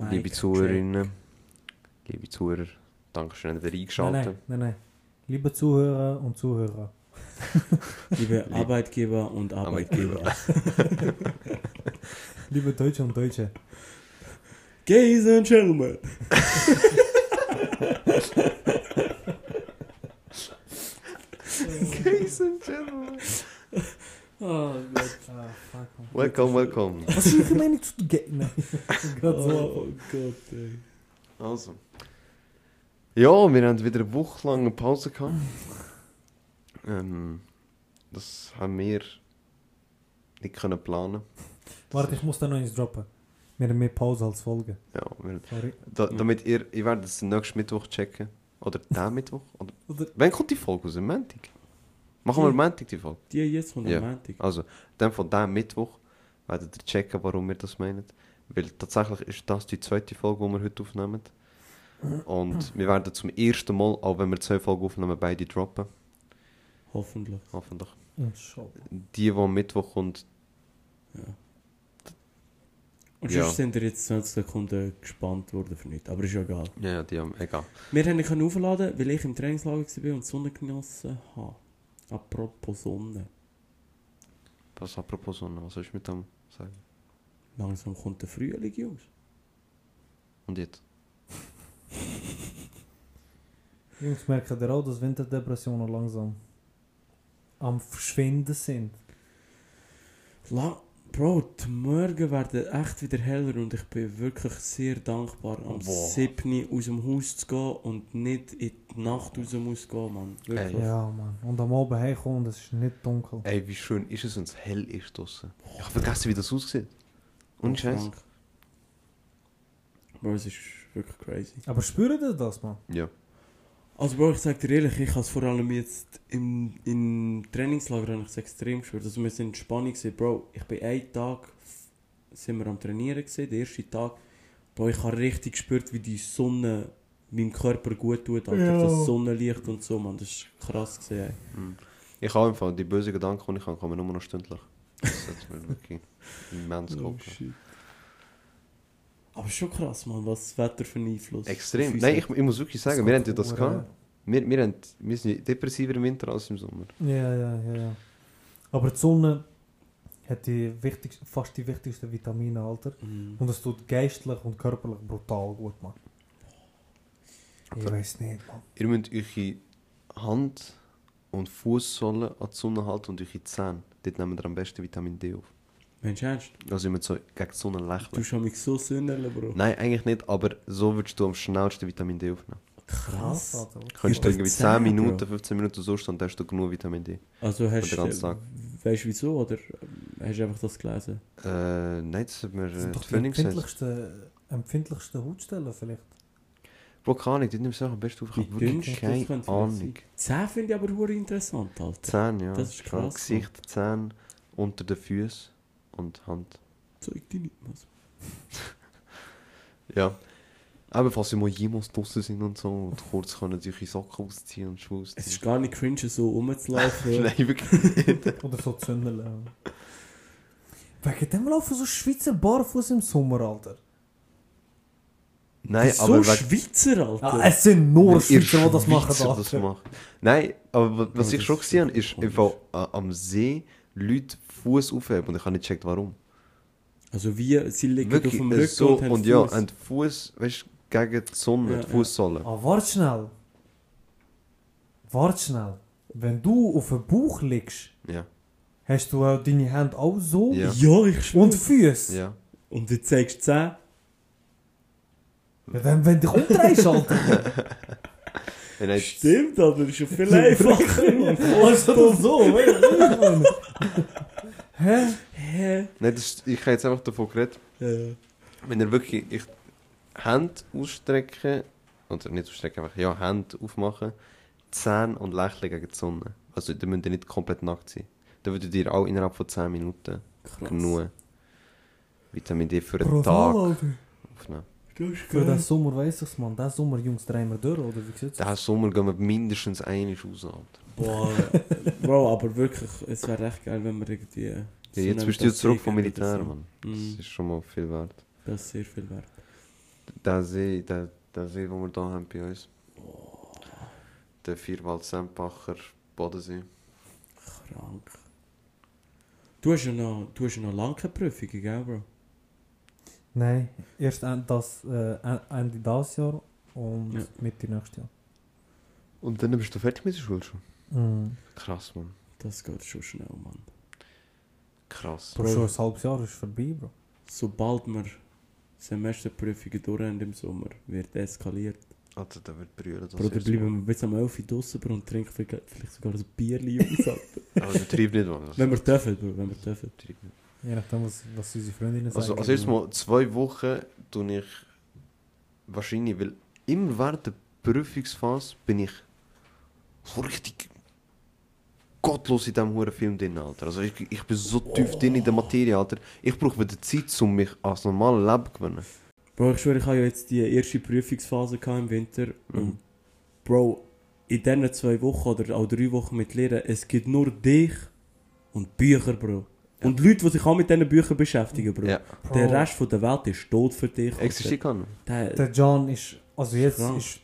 Mic Liebe. Zuhörerinnen, liebe Zuhörer, danke schön, dass ihr Nein, eingeschaltet nein, nein, nein. Liebe Zuhörer und Zuhörer. Liebe Arbeitgeber und Arbeitgeber. Liebe Deutsche und Deutsche. Gays and Gentlemen. Ladies and gentlemen. Oh Gott. Ah, fuck. man. Welcome, welcome. Was ist Ihre Meinung zu. Oh Gott, ey. Also. Ja, wir haben wieder eine Woche lang eine Pause gehabt. Ähm, das haben wir nicht können planen. Warte, ich muss da noch eins droppen. Wir haben mehr Pause als Folge. Ja, wir, Sorry. da, damit ihr, ihr werdet es nächsten Mittwoch checken. Oder den Mittwoch. Oder, Oder wann kommt die Folge aus? Am Montag? Machen wir am Montag die Folge? Die jetzt von Ja. der Montag. Also, dann von diesem Mittwoch werdet ihr checken, warum wir das meinen. Weil tatsächlich ist das die zweite Folge, die wir heute aufnehmen. Und wir werden zum ersten Mal, auch wenn wir zwei Folgen aufnehmen, beide droppen. Hoffentlich. Hoffentlich. Die, die am Mittwoch kommt, Ja. Und Ja. sonst sind wir jetzt 20 Sekunden gespannt worden für nichts. Aber ist ja egal. ja, ja, die haben, egal. Wir haben ihn aufladen, weil ich im Trainingslager war und die Sonne genossen habe. Apropos Sonne. Was apropos Sonne, was soll ich mit dem sagen? Langsam kommt der Frühling, Jungs. Und jetzt? Jungs, merken ihr auch, dass Winterdepressionen langsam am Verschwinden sind? La Bro, die Morgen werden echt wieder heller und ich bin wirklich sehr dankbar, am Boah. 7. aus dem Haus zu gehen und nicht in die Nacht raus muss gehen, Mann. Wirklich. Ey. Ja, Mann. Und am Abend heimkommen und es ist nicht dunkel. Ey, wie schön ist es, wenn es hell ist draussen. Ich habe vergessen, wie das aussieht. Und Scheiß. Krank. Bro, es ist wirklich crazy. Aber spürt ihr das, Mann? Ja. Also Bro, ich sag dir ehrlich, ich habe es vor allem jetzt im, im Trainingslager ich extrem gespürt. Also wir sind in Spannung gewesen. Bro, ich bin einen Tag, sind wir am Trainieren gewesen, der erste Tag. Bro, ich habe richtig gespürt, wie die Sonne meinem Körper gut tut, Alter. Ja. Das Sonnenlicht und so, man. Das ist krass gesehen. ey. Hm. Ich habe einfach die bösen Gedanken, die ich habe, kommen nur noch stündlich. Das hat mir wirklich immens Oh, geholfen. Aber schon krass, man, was das Wetter für einen Einfluss Extrem. Nein, ich, ich muss wirklich sagen, wir haben ja das gehabt. Wir, wir, haben, wir sind depressiver im Winter als im Sommer. Ja, ja, ja, ja. Aber die Sonne hat die fast die wichtigsten Vitamine, Alter. Mhm. Und es tut geistlich und körperlich brutal gut, Mann. Ich weiß nicht, Mann. Ihr müsst eure Hand und Fußsohlen an die Sonne halten und eure Zähne. Dort nehmen wir am besten Vitamin D auf. Mensch, ernst? Also müsst so gegen die Sonne Du lächeln. hast mich so sünneln, Bro. Nein, eigentlich nicht, aber so würdest du am schnellsten Vitamin D aufnehmen. Krass. Alter. Könntest du irgendwie Zähne, 10 Minuten, Bro. 15 Minuten so stehen, dann hast du genug Vitamin D. Also hast du, weißt du wieso, oder hast du einfach das gelesen? Äh, nein, das hat mir Das äh, sind die doch die empfindlichsten, empfindlichsten Hautstellen vielleicht. Bro, keine Ahnung, die nimmst du auch am besten auf. Ich habe wirklich keine Ahnung. Zähne finde ich aber interessant, Alter. Zähne, ja. Das ist krass, Gesicht, Zähne, unter den Füßen und Hand. Zeig dich nicht, was. Ja. Aber falls ihr mal jemals draußen sind und so und kurz können sich eure Socken ausziehen und Schuhe Es ist gar nicht cringe, so rumzulaufen. Nein, wirklich nicht. Oder so zündeln. Wegen dem laufen so Schweizer barfuß im Sommer, Alter. Nein, so aber wegen... Schweizer, Alter. Ah, es sind nur ihr Schweizer, die das machen. Das machen. Nein, aber wa- was Ja, ich schon gesehen habe, ist einfach äh, am See Leute Fuß aufheben und ich habe nicht gecheckt, warum. Also wie, sie liegen Wirklich, auf dem Rücken so, und und ja, und Fuß, weißt du, gegen die Sonne, Ja, die ja. Fußsohle. Ah, warte schnell. Warte schnell. Wenn du auf dem Bauch liegst, Ja, hast du auch deine Hände auch so Ja. Ja, ich schwöre. und Füße. ja. Und du zeigst die Zähne. Ja, wenn, wenn du dich umdrehst, Alter. Ja, nein, Stimmt, aber das ist schon viel einfacher. Mann. Was oder so, weißt du? Hä? Hä? nein das, ich habe jetzt einfach davon geredet, Ja. wenn ihr wirklich ich, Hände ausstrecken, oder nicht ausstrecken, einfach ja, Hände aufmachen, Zähne und lächeln gegen die Sonne. Also, da müsst ihr nicht komplett nackt sein. Da würdet ihr auch innerhalb von 10 Minuten Krass. genug Vitamin D für einen Tag Alter. Aufnehmen. Das ist Für den. Sommer weiss ich's, man. Den Sommer, Jungs, drehen wir durch, oder wie sieht's Diesen Sommer gehen wir mindestens einmal raus. Alter. Boah, Bro, aber wirklich, es wäre echt geil, wenn wir irgendwie... Ja, so jetzt bist du zurück Passé vom Militär, so. Mann. Das Mhm. ist schon mal viel wert. Das ist sehr viel wert. Der See, der, der See, den wir hier haben bei uns. Der Vierwald-Sempacher Bodensee. Krank. Du hast ja noch, du hast ja noch lange Prüfungen, gell, Bro? Nein, erst das, äh, en- Ende dieses Jahr und Ja. Mitte nächstes Jahr. Und dann bist du fertig mit der Schule schon? Mhm. Krass, Mann. Das geht schon schnell, Mann. Krass. Bro, schon ein halbes Jahr ist vorbei, Bro. Sobald wir Semesterprüfungen durch haben im Sommer, wird eskaliert. Alter, der wird brüllen. das Bro, dann bleiben wir bis am 11 Uhr draussen, Bro, und trinken vielleicht vielleicht sogar ein Bierli Jungs. Aber übertreib nicht, Mann. Wenn wir dürfen, Bro, wenn wir dürfen. Nicht. Je nachdem, was, was unsere Freundinnen sagen. Also, als erstes Mal zwei Wochen tue ich wahrscheinlich, weil immer während der Prüfungsphase bin ich so richtig gottlos in diesem huren Film drin, Alter. Also ich, ich bin so tief drin in der Materie, Alter. Ich brauche wieder Zeit, um mich als normales Leben zu gewöhnen. Bro, ich schwöre, ich habe ja jetzt die erste Prüfungsphase im Winter. Mhm. Und Bro, in diesen zwei Wochen oder auch drei Wochen mit Lehren, es gibt nur dich und Bücher, Bro. Und Leute, die sich auch mit diesen Büchern beschäftigen, Bro. Ja. Bro, Der Rest von der Welt ist tot für dich. Existiert kann. Der, Der John ist, also jetzt Krank. ist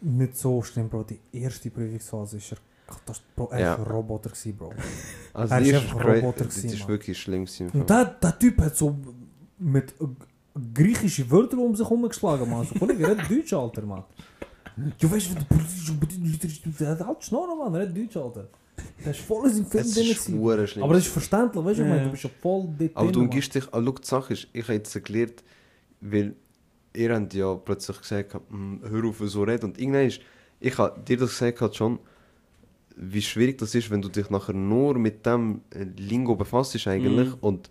nicht so schlimm, Bro. Die erste Prüfungsphase ist er, Bro, er Ja. ist ein Roboter gewesen, Bro. Also Er ist einfach ein Roboter Das gewesen, ist wirklich schlimm gewesen. Und der, der Typ hat so mit äh, griechischen Wörtern um sich herumgeschlagen, Mann. So, Kollege, er hat Deutsch, Alter, Mann. Du weißt, wenn du politisch und politisch, der hat halt Schnorren, Mann, er hat Deutsch, Alter. Der ist voll in Film drin. ist. Aber das ist verständlich, weißt du, ich Ja, meine, ja. du bist ja voll dort Aber du umgibst dich, ah, schau, die Sache ist, ich habe jetzt gelernt, weil ihr habt ja plötzlich gesagt, hm, hör auf so reden. Und irgendwann ist, ich habe dir das gesagt gehabt schon, wie schwierig das ist, wenn du dich nachher nur mit dem äh, Lingo befasst eigentlich Mhm. und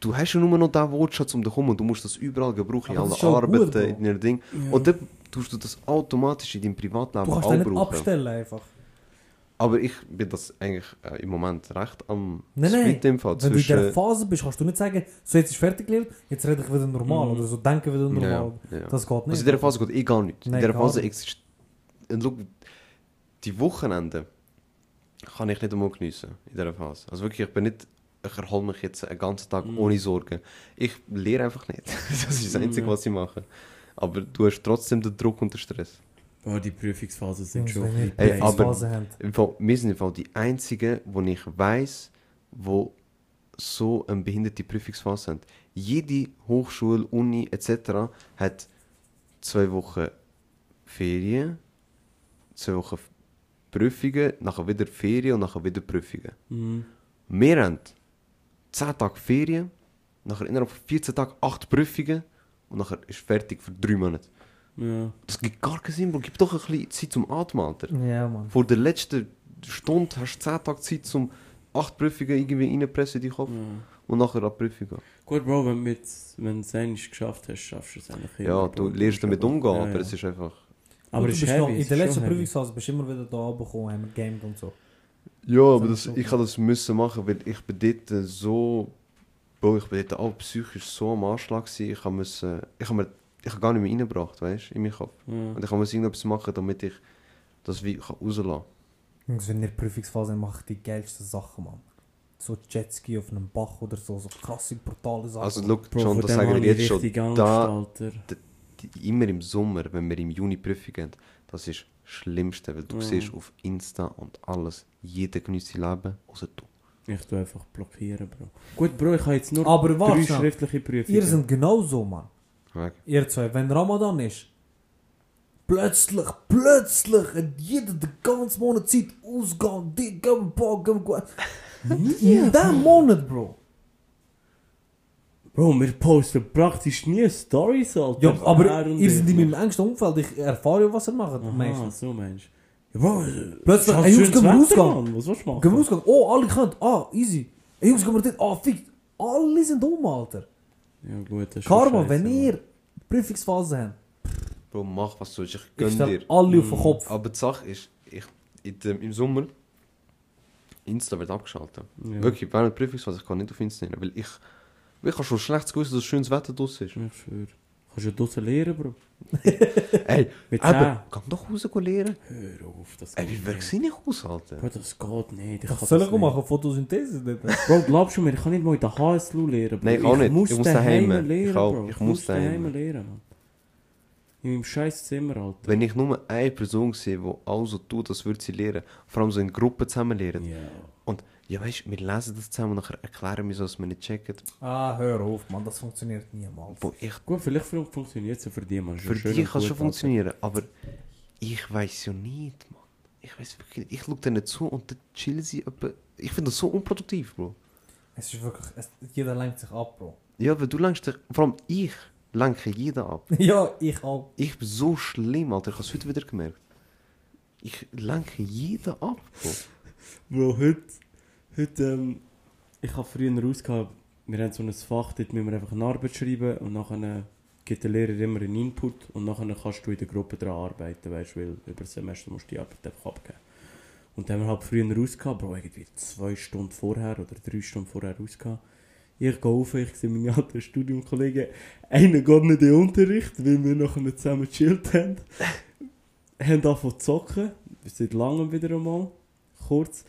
du hast ja nur noch diesen Wortschatz um dich herum und du musst das überall gebrauchen, in allen das Arbeiten, in den Ding. Ja. Und dann tust du das automatisch in deinem Privatleben Du kannst auch brauchen. abstellen einfach. Aber ich bin das eigentlich äh, im Moment recht am Nein, nein. Splitten im Fall Wenn du in dieser. Phase bist, kannst du nicht sagen, so jetzt ist fertig gelernt, jetzt rede ich wieder normal Mhm. oder so denke wieder normal. Ja, ja. Das geht nicht. Also in dieser Phase geht eh gar nichts. Nein, in dieser Phase nicht. existiert... Die Wochenende kann ich nicht einmal geniessen in dieser Phase. Also wirklich, ich bin nicht... Ich erhole mich jetzt einen ganzen Tag Mhm. ohne Sorgen. Ich lehre einfach nicht. Das ist das Einzige, Mhm. was ich mache. Aber du hast trotzdem den Druck und den Stress. Bro, die Prüfungsphasen sind schon ein bisschen Ey, aber-. Im Fall, wir sind im Fall die Einzigen, wo ich weiß, wo so eine behinderte Prüfungsphase haben. Jede Hochschule, Uni etc. hat zwei Wochen Ferien, zwei Wochen Prüfungen, nachher wieder Ferien und nachher wieder Prüfungen. Mhm. Wir haben 10 Tage Ferien, nachher innerhalb von 14 Tagen 8 Prüfungen und nachher ist fertig für 3 Monate. Ja. Das gibt gar keinen Sinn, Bro. Gib doch ein bisschen Zeit zum Atmen, Alter. Ja, Mann. Vor der letzten Stunde hast du 10 Tage Zeit, um 8 Prüfungen irgendwie reinpressen in deinen Kopf ja. und nachher an die Prüfung gehen. Gut, Bro, wenn du es einmal geschafft hast, schaffst du es eigentlich Ja, immer, du Bro. lernst damit umgehen, Ja, aber ja. es ist einfach... Aber du es ist bist heavy, in der letzten. Prüfungsphase bist du immer wieder da runtergekommen, haben wir gamed und so. Ja, aber Das ich habe das müssen machen, weil ich bin dort so... Bro, ich bin dort auch psychisch so am Anschlag gewesen. Ich habe müssen... Ich habe mir... Ich habe gar nicht mehr reingebracht, weißt du, in meinen Kopf. Ja. Und ich habe irgendetwas machen, damit ich das wie kann rauslassen kann. Jungs, wenn ihr Prüfungsphase habt, macht die geilsten Sachen, Mann. So Jetski auf einem Bach oder so, so krasse, brutale Sachen. Also, schau, Bro, von das dem sage habe ich ich jetzt schon. Angst, da- Alter. Die, immer im Sommer, wenn wir im Juni Prüfung haben, das ist das Schlimmste, weil du Ja. siehst auf Insta und alles, jeder genießt sein Leben, außer du. Ich tu einfach blockieren, Bro. Gut, Bro, ich habe jetzt nur Aber drei warte schriftliche Prüfungen. Ihr seid genauso, Mann. Weg. Ihr zwei, wenn Ramadan ist, plötzlich, plötzlich, hat jeder den ganzen Monat Zeit ausgegangen, die gehen, boah, gehen, gehen. In diesem Monat, Bro. Bro, wir posten praktisch nie Stories, Alter. Ja, aber Er ihr seid in meinem engsten Umfeld, ich erfahre ja, was ihr macht, Aha, meistens. so. Ja, Bro, Plötzlich, schau, ey, Jungs, gehen wir. Mann. Was willst du machen? Gehen wir rausgehen, oh, alle können, ah, easy. Ey, Jungs, gehen wir dort, ah, fix. Alle sind um, Alter. Ja gut, das ist scheiße, wenn ihr Prüfungsphase habt, Bro, mach was du willst, ich ich gönn stelle dir. alle auf den Mm. Kopf. Aber die Sache ist, ich, in dem, im Sommer, Insta wird abgeschaltet. Ja. Wirklich, während der Prüfungsphase, ich kann nicht auf Insta rein, weil ich, weil ich habe schon schlecht gewusst, dass schönes Wetter draussen ist. Ich schwöre. Kannst du draussen lernen, Bro? Ey, Mit aber, geh doch raus lernen. Hör auf, das Ey, wie wirkt nicht. sie nicht aus, Alter? Bro, das geht nicht. Ich soll das ich nicht. machen? Photosynthese dort? Bro, glaubst du mir, ich kann nicht mal in der HSLU lernen, Bro. Nein, ich auch nicht. muss Ich muss daheim daheim. lernen, Ich. Bro. Ich muss daheim. lernen, Mann. In meinem scheiß Zimmer, Alter. Wenn ich nur eine Person sehe, die auch so tut, als würde sie lernen, vor allem so in Gruppen zusammen lernen. Ja. Und ja, weißt wir lesen das zusammen und nachher erklären wir so, dass wir nicht checken. Ah, hör auf, Mann, das funktioniert niemals. Wo ich, Gut, vielleicht funktioniert es ja für die, man. Ist ja für und kann es schon funktionieren, aber ich weiß ja nicht, Mann. Ich weiß wirklich nicht. Ich schaue denen zu und dann chillen sie etwa. Ich finde das so unproduktiv, Bro. Es ist wirklich, es, jeder lenkt sich ab, Bro. Ja, weil du lenkst dich, vor allem ich lenke jeden ab. ja, ich auch. Ich bin so schlimm, Alter. Ich habe es heute wieder gemerkt. Ich lenke jeden ab, Bro. Bro, heute, heute ähm, ich habe früher rausgehabt, wir haben so ein Fach, dort müssen wir einfach eine Arbeit schreiben und nachher gibt der Lehrer immer einen Input und nachher kannst du in der Gruppe daran arbeiten, weißt du, weil über das Semester musst du die Arbeit einfach abgeben. Und dann haben wir halt früher rausgehabt, Bro, irgendwie zwei Stunden vorher oder drei Stunden vorher rausgehabt. Ich gehe auf, ich sehe meine alten Studiumkollegen, einer geht nicht in den Unterricht, weil wir nachher zusammen gechillt haben. haben angefangen zu zocken, seit langem wieder einmal, kurz.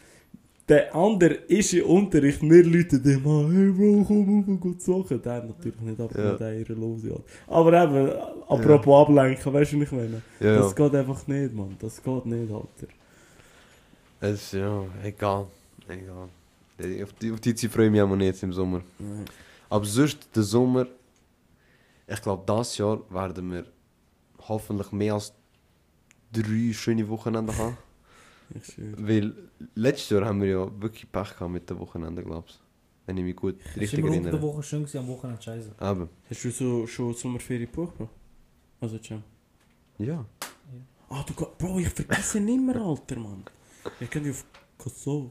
Der andere ist im Unterricht, wir Leute dem an, hey Bro, komm auf, geh zocken. Der hat natürlich nicht abgenommen, Ja. der ehrenlose Art. Aber eben, apropos ablenken, weißt du, was ich meine? Ja, Das ja. geht einfach nicht, Mann. Das geht nicht, Alter. Es ist ja egal. Egal. Ja, Auf die, auf die Zeit freue ich mich auch nicht jetzt im Sommer. Nein. Aber sonst, der Sommer, ich glaube, dieses Jahr werden wir hoffentlich mehr als drei schöne Wochenende haben. Ich. Weil letztes Jahr haben wir ja wirklich Pech gehabt mit den Wochenenden, glaube ich. Wenn ich mich gut Es ist richtig immer unter der erinnere. Woche schön gewesen, am Wochenende scheiße. Aber, Hast du so, schon Sommerferien gebucht, Bro? Also, Cem. ja. Ah, du gehst. Bro, ich vergesse nicht mehr, Alter, Mann. Ich kenne dich auf Kosovo.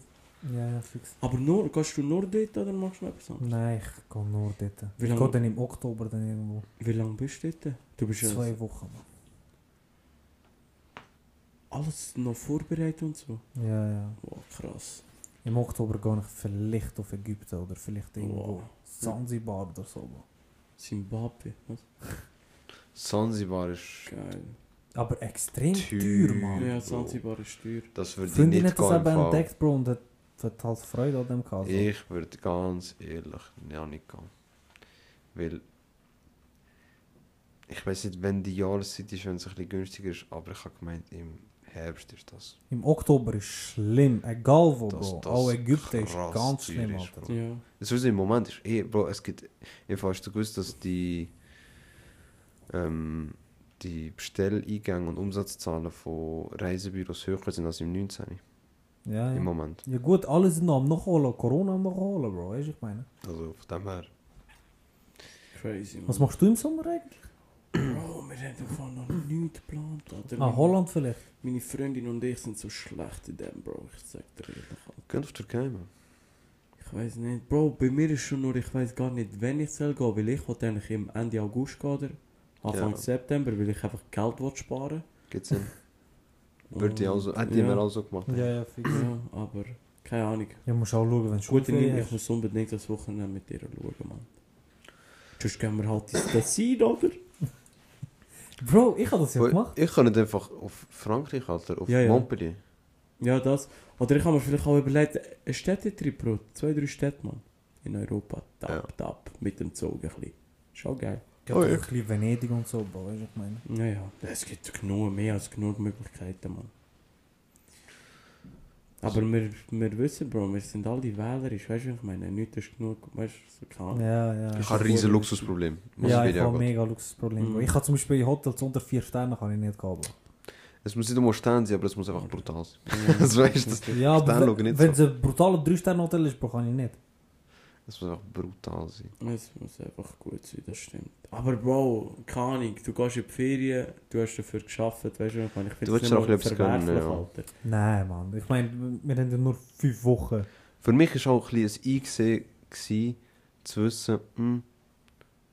Ja, ja, fix. Aber nur, gehst du nur dort oder machst du noch etwas anderes? Nein, ich gehe nur dort. Wie ich lange- gehe dann im Oktober dann irgendwo. Wie lange bist du dort? Du bist ja Zwei Wochen. Mann. Alles noch vorbereitet und so. Ja, ja. Wow, krass. Im Oktober gehe ich vielleicht auf Ägypten oder vielleicht irgendwo Wow. Zanzibar oder so. Zimbabwe. Was? Zanzibar ist. Geil. Aber extrem Teuer. teuer, Mann. Ja, Bro. Zanzibar ist teuer. Das würde ich nicht hat das eben entdeckt, Bro, und hat, hat halt Freude an dem so. Ich würde ganz ehrlich ja nicht gehen. Weil. Ich weiß nicht, wenn die Jahreszeit ist, wenn es ein bisschen günstiger ist, aber ich habe gemeint, im Herbst ist das. Im Oktober ist schlimm, egal wo, Das- Bro. das Auch Ägypten ist ganz schlimm, ist, Alter. Bro. Ja. Sowieso im Moment ist eh, Bro, es gibt, ich hast du gewusst, dass die, ähm, die Bestelleingänge und Umsatzzahlen von Reisebüros höher sind als im 19. Ja, im ja. Moment. ja gut, alle sind noch am Nachholen, Corona am Nachholen, Bro, weißt du, ich meine. Also von dem her. Crazy, man. Was machst du im Sommer eigentlich? Bro, wir haben davon noch nichts geplant, Alter. Ah, Holland vielleicht. Meine Freundin und ich sind so schlecht in dem, Bro. Ich sag dir ehrlich. Geh auf Türkei, man. Ich weiß nicht. Bro, bei mir ist schon nur, ich weiß gar nicht, wenn ich soll gehen, weil ich wollte eigentlich im Ende August gehen oder Anfang Ja. September, weil ich einfach Geld will sparen Geht's hin? Würde ich auch so, hätte ich ja. mir auch so gemacht. Ja, ja, fix. Ja, aber keine Ahnung. Ja, musst auch schauen, wenn du Gut, ich, ich muss unbedingt das Wochenende mit dir schauen, Mann. Sonst gehen wir halt ins Tessin, oder? Bro, ich habe das ja gemacht. Ich kann nicht einfach auf Frankreich, Alter, auf Ja, ja. Montpellier. Ja, das. Oder ich habe mir vielleicht auch überlegt, ein Städtetrip, Bro. Zwei, drei Städte, Mann. In Europa. Tap, Ja. tap. Mit dem Zug ein bisschen. Auch geil. Ja, Oh, ja. ein bisschen Venedig und so, Bro, weißt du, ich meine. Naja, es gibt genug, mehr als genug Möglichkeiten, Mann. Aber wir, wir wissen, Bro, wir sind alle wählerisch, weißt du, was ich meine, nichts ist genug, weißt du, so keine. Ja, ja. Ich habe ein riesen Luxusproblem. Muss Ja, ich habe angehen. mega Luxusproblem. Mhm. Ich kann zum Beispiel in Hotels unter 4 Sterne kann ich nicht gehen, Bro. Es muss nicht immer stehen sein, aber es muss einfach brutal sein. Ja. Das weißt du, Ja, aber wenn, nicht wenn so. es ein brutaler 3 Sterne Hotel ist, Bro, kann ich nicht. Es muss einfach brutal sein. Es muss einfach gut sein, das stimmt. Aber Bro, keine Ahnung, du gehst in die Ferien, du hast dafür geschafft, weißt du, ich meine, ich Du finde willst es auch nicht gönnen, verwerflich, ja. Alter. Nein, Mann. Ich meine, wir haben ja nur 5 Wochen. Für mich war auch ein bisschen ein Eingesehen, gewesen, zu wissen, hm,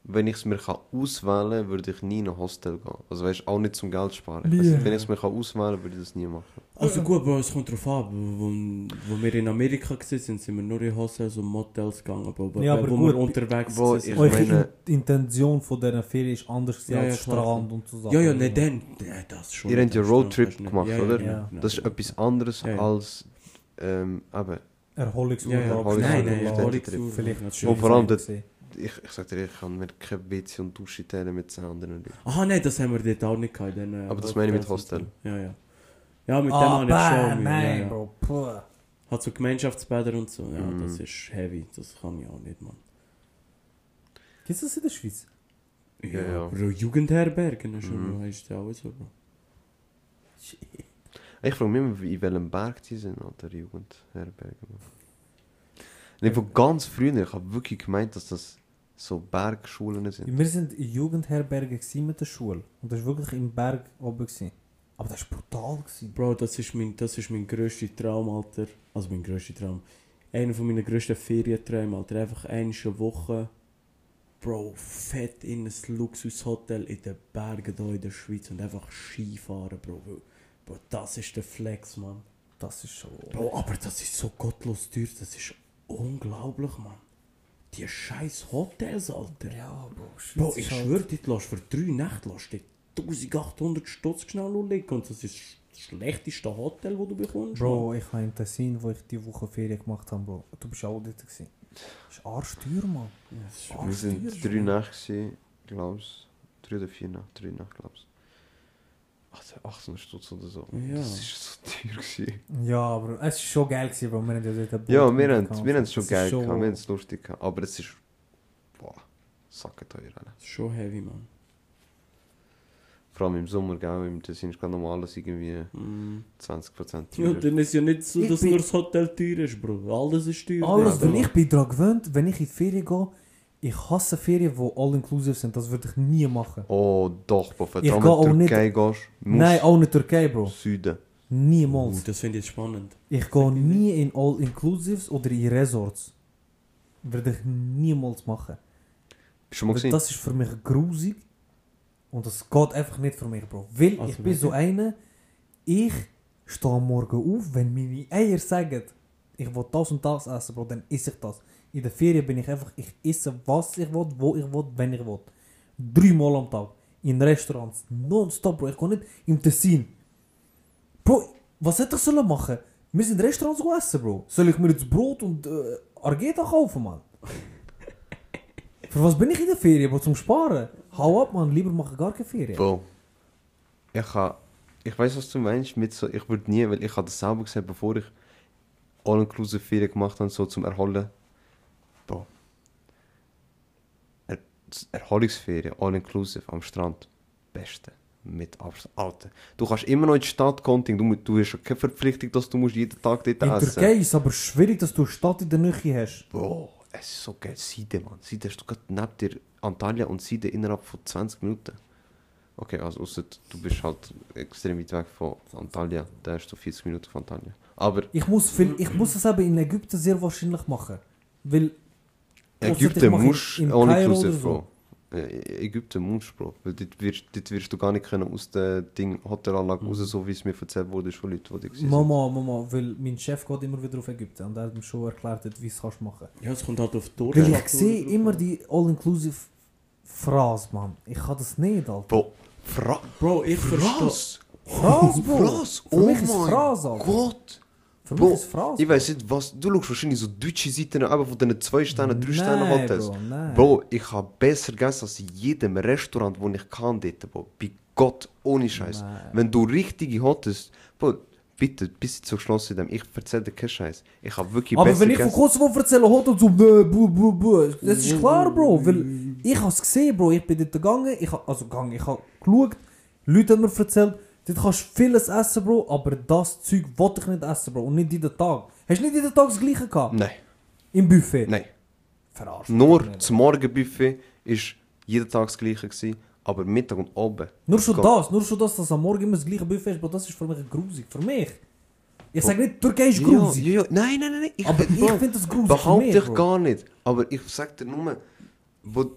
wenn ich es mir kann auswählen kann, würde ich nie in ein Hostel gehen. Also weißt auch nicht zum Geld sparen. Ja. Also, wenn ich es mir kann auswählen kann, würde ich das nie machen. Also gut, Bro, es kommt drauf an. Wo, wo wir in Amerika waren, sind, sind wir nur in Hostels und Motels gegangen. Aber, Ja, aber wo gut, wir unterwegs waren. ich Eure meine- In Intention von dieser Ferien ist anders Ja, ja, als klar. Strand und so Sachen. Ja, ja, nicht dann. Ja, das schon. Ihr habt ja Roadtrip gemacht, ja, oder? Ja, Ja. genau. Das ist etwas anderes Ja, ja. als ähm, eben, Erholungsurlaub. Ja, ja. Erholungs- Nein, nein. Erholungsurlaub. Vielleicht Und vor allem. Ich, ich sag dir, ich kann mir kein WC und Dusche teilen mit 10 anderen Leuten. Aha, nein, das haben wir dort auch nicht gehabt. in den, äh, Aber das meine ich mit Hostel. Ja, ja. Ja, mit dem Ah, habe ich schon. nein, ja, ja. Bro. Puh. Hat so Gemeinschaftsbäder und so. Ja, Mhm. das ist heavy. Das kann ich auch nicht, Mann. Gibt's das in der Schweiz? Ja, ja. Bro, Jugendherbergen, ist Mhm. mhm. ist ja auch so, Bro. Ich frage mich immer, wie- in welchem Berg die sind, Alter, Jugendherbergen. Nee, von ganz früher, ich habe wirklich gemeint, dass das so Bergschulen sind. Wir sind in Jugendherberge gewesen mit der Schule. Und das war wirklich im Berg oben. Gewesen. Aber das war brutal. Gewesen. Bro, das ist mein, das ist mein grösster Traum, Alter. Also mein grösster Traum. Einer von meinen grössten Ferienträumen, Alter. Einfach eine Woche. Bro, fett in ein Luxushotel in den Bergen hier in der Schweiz und einfach Skifahren, Bro. Bro, das ist der Flex, Mann. Das ist schon... Bro, aber das ist so gottlos teuer, das ist unglaublich, Mann die scheiß Hotels, Alter. Ja, Bro, Bro ich halt... schwöre, dort lässt für drei Nächte lässt 1800 Stutz genau liegen und das ist das schlechteste Hotel, das du bekommst. Bro, ich habe in Tessin, wo ich die Woche Ferien gemacht habe, Bro, du bist auch dort gewesen. Das ist arschteuer, Mann. Ja, ist Wir sind drei Nächte, glaubst du? Drei oder vier Nächte, drei Nächte, glaubst 18 Stutz oder so. Ja. Das war so teuer gewesen. Ja, aber es war schon geil gewesen, weil wir haben ja dort Ja, wir haben, es schon geil schon... gehabt, wir haben es lustig gehabt. Aber es ist, boah, sackenteuer. Es schon heavy, man. Vor allem im Sommer, gell, im Tessin ist gerade normal, dass irgendwie mm. 20% teuer Ja, dann ist ja nicht so, dass bin... nur das Hotel teuer ist, Bro. Alles ist teuer. Alles, ja, weil genau. ich bin daran gewöhnt, wenn ich in die Ferien gehe, ich hasse Ferien, die all-inclusive sind. Das würde ich nie machen. Oh, doch, Bro. Wenn Ich du in auch die nicht- Türkei gehst, Nein, auch nicht Türkei, Bro. Süden. Niemals. das finde ich spannend. Ich gehe nie in All-Inclusives oder in Resorts. Würde ich niemals machen. Bist du schon mal gesehen? das ist für mich grusig. Und das geht einfach nicht für mich, Bro. Weil Also ich bin so einer, ich stehe Morgen auf, wenn meine Eier sagen, ich will das und das essen, Bro, dann esse ich das. In der Ferien bin ich einfach, ich esse was ich will, wo ich will, wenn ich will. Dreimal am Tag. In Restaurants. Nonstop, Bro. Ich gehe nicht im Tessin. Bro, was hätte ich sollen machen? Wir sind in Restaurants essen, Bro. Soll ich mir jetzt Brot und äh, Argeta kaufen, Mann? Für was bin ich in der Ferien, Bro? Zum Sparen? Hau ab, Mann. Lieber mache gar keine Ferien. Bro. Ich ha, ich weiß, was du meinst. Mit so, ich würde nie, weil ich habe das selber gesehen, bevor ich All-Inclusive Ferien gemacht habe, so zum Erholen. Bro. Er, Erholungsferien, All-Inclusive am Strand. Beste. Mit Abstand. Alter. Du kannst immer noch in die Stadt Konting. Du, du hast schon keine Verpflichtung, dass du musst jeden Tag dort In essen Türkei ist aber schwierig, dass du eine Stadt in der Nähe hast. Bro, es ist so geil. Siede, Mann. Siede hast du gerade neben dir Antalya und Siede innerhalb von 20 Minuten. Okay, also ausser du bist halt extrem weit weg von Antalya. Da hast du 40 Minuten von Antalya. Aber Ich muss, viel, ich muss es eben in Ägypten sehr wahrscheinlich machen. Weil Ägypten musst du all Kairo inclusive, oder so. Bro. Ägypten musst du, Bro. Weil dort wirst, dort wirst du gar nicht können aus der Ding Hotelanlage raus, so wie es mir erzählt wurde von Leuten, die da waren. Mama, Mama, weil mein Chef geht immer wieder auf Ägypten und er hat mir schon erklärt, wie es kannst machen. Ja, es kommt halt auf die Weil Tour. ich sehe immer die All-Inclusive Phrase, Mann. Ich kann das nicht, Alter. Bro, Fra Bro, ich verstehe. Phrase! Phrase, Bro. Phrase! Für Oh mich ist Phrase, Alter. Gott! Für Bro, mich ist Phrase. Ich weiß nicht, was. Du schaust wahrscheinlich so deutsche Seiten aber von diesen 2 Sterne, 3 Sterne Nein, Hotels. Bro, nein. Bro, ich habe besser gegessen als in jedem Restaurant, wo ich kann dort, Bro. Bei Gott, ohne Scheiß. Wenn du richtige Hotels, Bro, bitte, bis zum Schluss in dem. Ich erzähle dir keinen Scheiß. Ich habe wirklich Aber wenn ich von. Kosovo erzähle, hat er so, bö, bö, bö, bö. Das ist klar, Bro. Weil ich habe es gesehen, Bro. Ich bin dort gegangen, ich habe, also gegangen, ich habe geschaut, Leute haben mir erzählt, dort kannst du vieles essen, Bro, aber das Zeug wollte ich nicht essen, Bro. Und nicht jeden Tag. Hast du nicht jeden Tag das gleiche gehabt? Nein, Im Buffet? nein. Verarscht. Nur das Morgenbuffet ist jeden Tag das gleiche gewesen, aber Mittag und Abend. Nur schon das, nur schon das, dass am Morgen immer das gleiche Buffet ist, Bro, das ist für mich grusig. Für mich. Ich sage nicht, Türkei ist Ja, grusig. ja, ja. Nein, nein, nein, nein. Ich, Aber ich finde das grusig. Behaupte für mich, ich Bro. gar nicht. Aber ich sag dir nur, wo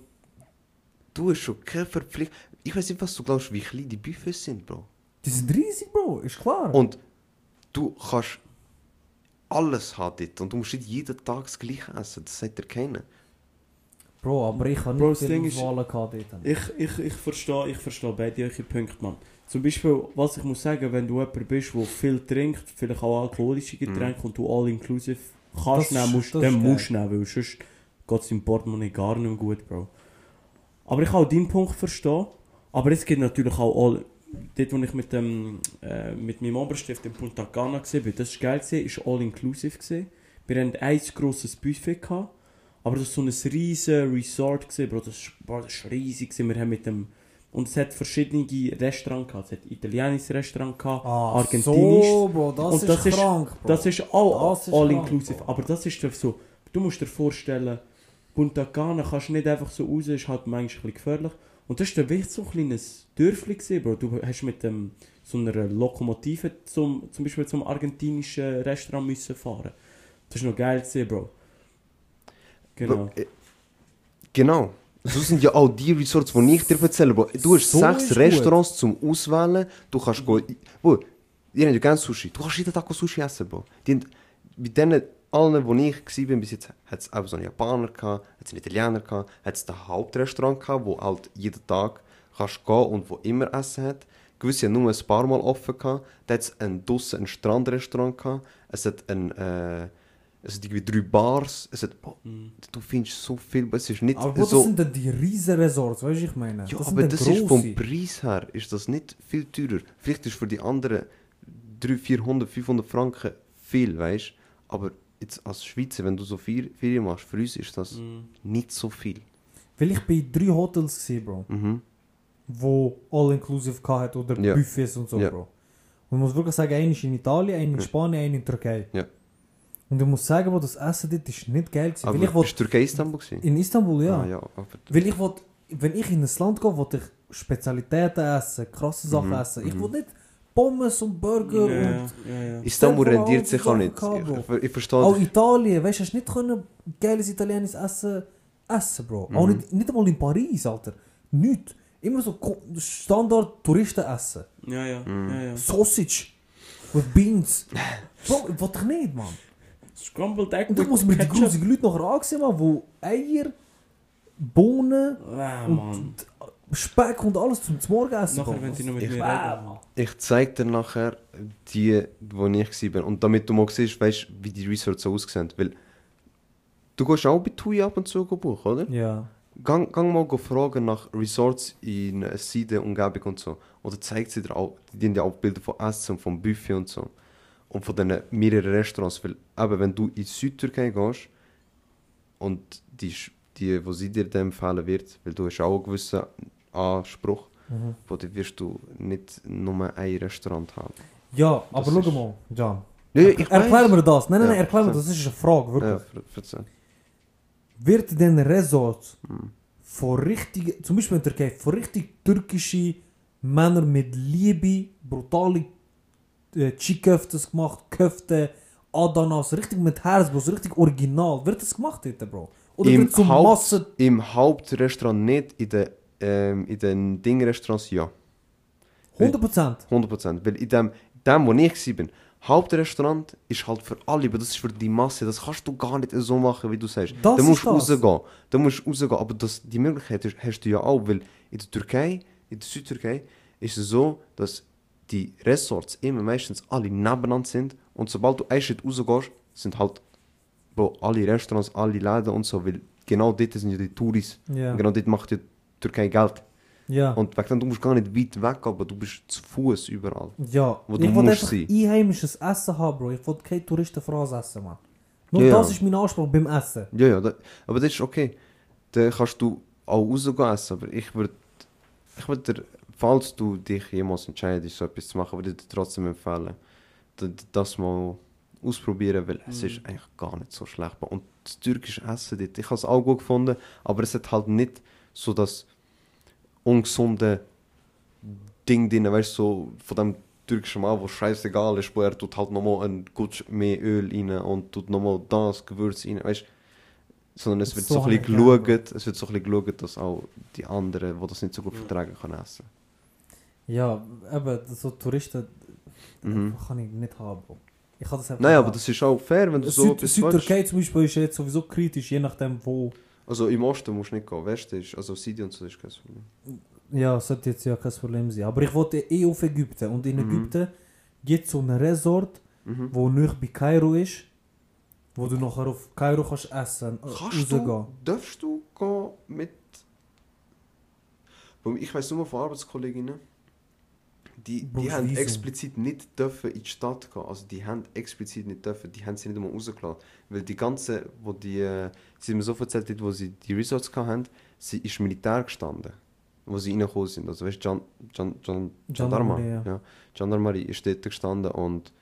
du hast schon keine Verpflichtung. Ich weiß nicht, was du glaubst, wie klein die Buffets sind, Bro. Die sind riesig, Bro, ist klar. Und du kannst alles haben dort und du musst nicht jeden Tag das gleiche essen. Das sagt dir keiner. Bro, aber ich habe nicht das Ding viele ist- Wahlen gehabt dort. Ich, ich, ich verstehe ich verstehe beide eure Punkte, Mann. Zum Beispiel, was ich muss sagen, wenn du jemand bist, der viel trinkt, vielleicht auch alkoholische Getränke und du all inclusive Das kannst ist- nehmen, musst, das dann musst du nehmen, weil sonst geht es im Portemonnaie gar nicht mehr gut, Bro. Aber ich kann auch deinen Punkt verstehen. Aber es gibt natürlich auch all, dort, wo ich mit, dem, äh, mit meinem Oberstift in Punta Cana war, das war geil, gewesen, war all inclusive. Gewesen. Wir hatten ein grosses Buffet, gehabt, aber das war so ein riesiges Resort, gewesen, Bro. Das war, das war riesig. Gewesen. Wir haben mit dem, und es hat verschiedene Restaurants gehabt. Es hat italienisches Restaurant gehabt, Ah, argentinisch. so, Bro, das, Und ist das ist- krank, Bro. Das ist auch Das ist all krank, inclusive. Bro. Aber das ist so. Du musst dir vorstellen, Punta Cana kannst du nicht einfach so raus, ist halt manchmal ein bisschen gefährlich. Und das war wirklich so ein kleines Dörfli, gewesen, Bro. Du hast mit dem, so einer Lokomotive zum, zum Beispiel zum argentinischen Restaurant müssen fahren. Das war noch geil, gewesen, Bro. Genau. Bro, äh, Genau. So sind ja auch die Resorts, die ich dir erzähle, Bro. Du hast So sechs ist gut. Restaurants zum Auswählen. Du kannst. Bro, die haben ja gerne Sushi. Du kannst jeden Tag Sushi essen, Bro. Die haben, bei denen allen, wo ich war bis jetzt, hat es auch so einen Japaner gehabt, hat es einen Italiener gehabt, hat es ein Hauptrestaurant gehabt, wo halt jeden Tag kannst gehen und wo immer Essen hat. Gewisse haben nur ein paar Mal offen gehabt. Da hat es ein, draussen ein Strandrestaurant gehabt. Es hat ein... Äh, es hat irgendwie drei Bars. Es hat, boah, Mhm. Du findest so viel, aber es ist nicht aber Bro, das so... sind dann die riesen Resorts, weißt du, ich meine? Ja, das aber das dann ist vom grosse. Preis her ist das nicht viel teurer. Vielleicht ist für die anderen 300, 400, 500 Franken viel, weißt Aber jetzt als Schweizer, wenn du so viel Ferien machst, für uns ist das Mhm. nicht so viel. Weil ich bei drei Hotels gesehen, Bro, Mhm. wo all-inclusive hat oder Ja. Buffets und so, Ja. Bro. Und ich muss wirklich sagen, einer ist in Italien, einer in. Spanien, einer in Türkei. Ja. Und ich muss sagen, Bro, das Essen dort ist nicht geil gewesen. Aber Weil ich wollt, ist Türkei Istanbul gewesen? in Istanbul, ja. Ah, ja, Weil ich wollt, wenn ich in ein Land gehe, wollte ich Spezialitäten essen, krasse Sachen Mhm, essen. Ich mhm. will nicht Pommes und Burger Ja, und ja, ja. Istanbul rendiert sich auch nicht. Ich, ich, verstehe Auch. Italien, weißt du, hast nicht können geiles italienisches Essen essen, Bro. Auch Mhm. nicht, nicht einmal in Paris, Alter. Nicht. Immer so Standard Touristenessen. Ja, ja, Mhm. ja, ja. Sausage with beans. Bro, was ich nicht, man. Scrambled Egg Und dann muss man die grusigen Leute nachher ansehen, man, wo Eier, Bohnen Ah, und. Speck und alles zum Morgen essen. Nachher, wenn sie noch mit Ich- mir reden. Ich zeig dir nachher die, wo ich war. Und damit du mal siehst, weißt, wie die Resorts so aussehen. Weil du gehst auch bei TUI ab und zu buchen, oder? Ja. Gang, gang mal go fragen nach Resorts in Seide, Umgebung und so. Oder zeigt sie dir auch, die haben ja auch Bilder von Essen, vom Buffet und so. Und von diesen mehreren Restaurants. Weil eben, wenn du in Südtürkei gehst und die, die, wo sie dir dann empfehlen wird, weil du hast auch einen gewissen Anspruch, Mhm. wo dann wirst du nicht nur ein Restaurant haben. Ja, aber Das schau ist- mal, Jan. Ja, ich Erklär mir das. Nein, nein, nein, erklär mir das. Das ist eine Frage, wirklich. Ja. Wird denn Resort Hm. von richtig, zum Beispiel in der Türkei, von richtig türkische Männer mit Liebe, brutale äh, Chiköftes gemacht, Köfte, Adanas, richtig mit Herz, Bro, so richtig original. Wird das gemacht dort, Bro? Oder Im, Haupt, Masse... Im Hauptrestaurant nicht, in den, ähm, in den Dingrestaurants ja. 100%? 100%. Weil in dem, dem wo ich war, Hauptrestaurant ist halt für alle, aber das ist für die Masse. Das kannst du gar nicht so machen, wie du sagst. Das da musst du rausgehen. Da musst du rausgehen. Aber das, die Möglichkeit hast, du ja auch, weil in der Türkei, in der Südtürkei, ist es so, dass die Resorts immer meistens alle nebeneinander sind. Und sobald du einen Schritt rausgehst, sind halt Bro, alle Restaurants, alle Läden und so, weil genau dort sind ja die Touris. Und genau dort macht die Türkei Geld. Ja. Und dem, du musst gar nicht weit weg, aber du bist zu Fuß überall. ja. wo du ich musst sein. einheimisches Essen haben, Bro. Ich will keine Touristenphrase essen, man. Nur Ja, das ja. ist mein Anspruch beim Essen. Ja, ja, da, aber das ist okay. Dann kannst du auch rausgehen essen, aber ich würde, ich würde dir, falls du dich jemals entscheidest, so etwas zu machen, würde ich dir trotzdem empfehlen, das mal ausprobieren, weil es Mhm. ist eigentlich gar nicht so schlecht. Und das türkische Essen dort, ich habe es auch gut gefunden, aber es hat halt nicht so das ungesunde Ding drin, weißt du, so von dem türkischen Mann, wo scheißegal ist, wo er tut halt nochmal ein Gutsch mehr Öl rein und tut nochmal das Gewürz rein, weißt du, sondern es wird So so, ein bisschen gern, geschaut, es wird so ein bisschen geschaut, dass auch die anderen, die das nicht so gut Ja. vertragen, können essen. Ja, eben, so Touristen Mhm. kann ich nicht haben. Ich kann das einfach Nein, aber haben. das ist auch fair, wenn du so Süd willst. Südtürkei zum Beispiel ist jetzt sowieso kritisch, je nachdem wo. Also im Osten musst du nicht gehen, Westen ist, also Sidi und so ist kein Problem. Ja, sollte jetzt ja kein Problem sein. Aber ich wollte eh auf Ägypten. Und in Mhm. Ägypten gibt es so ein Resort, Mhm. wo nicht bei Kairo ist. Wo du nachher auf Kairo kannst essen, äh, Kannst rausgehen. du, darfst du gehen mit... Ich weiss nur von Arbeitskolleginnen, die, die haben Visum. explizit nicht dürfen in die Stadt gehen. Also die haben explizit nicht dürfen, die haben sie nicht einmal rausgelassen. Weil die ganze, wo die, äh, sie haben mir so erzählt, dort, wo sie die Resorts hatten, sie ist Militär gestanden, wo sie reingekommen sind. Also weißt du, Gendarmerie, ja. ja. Gendarmerie ist dort gestanden und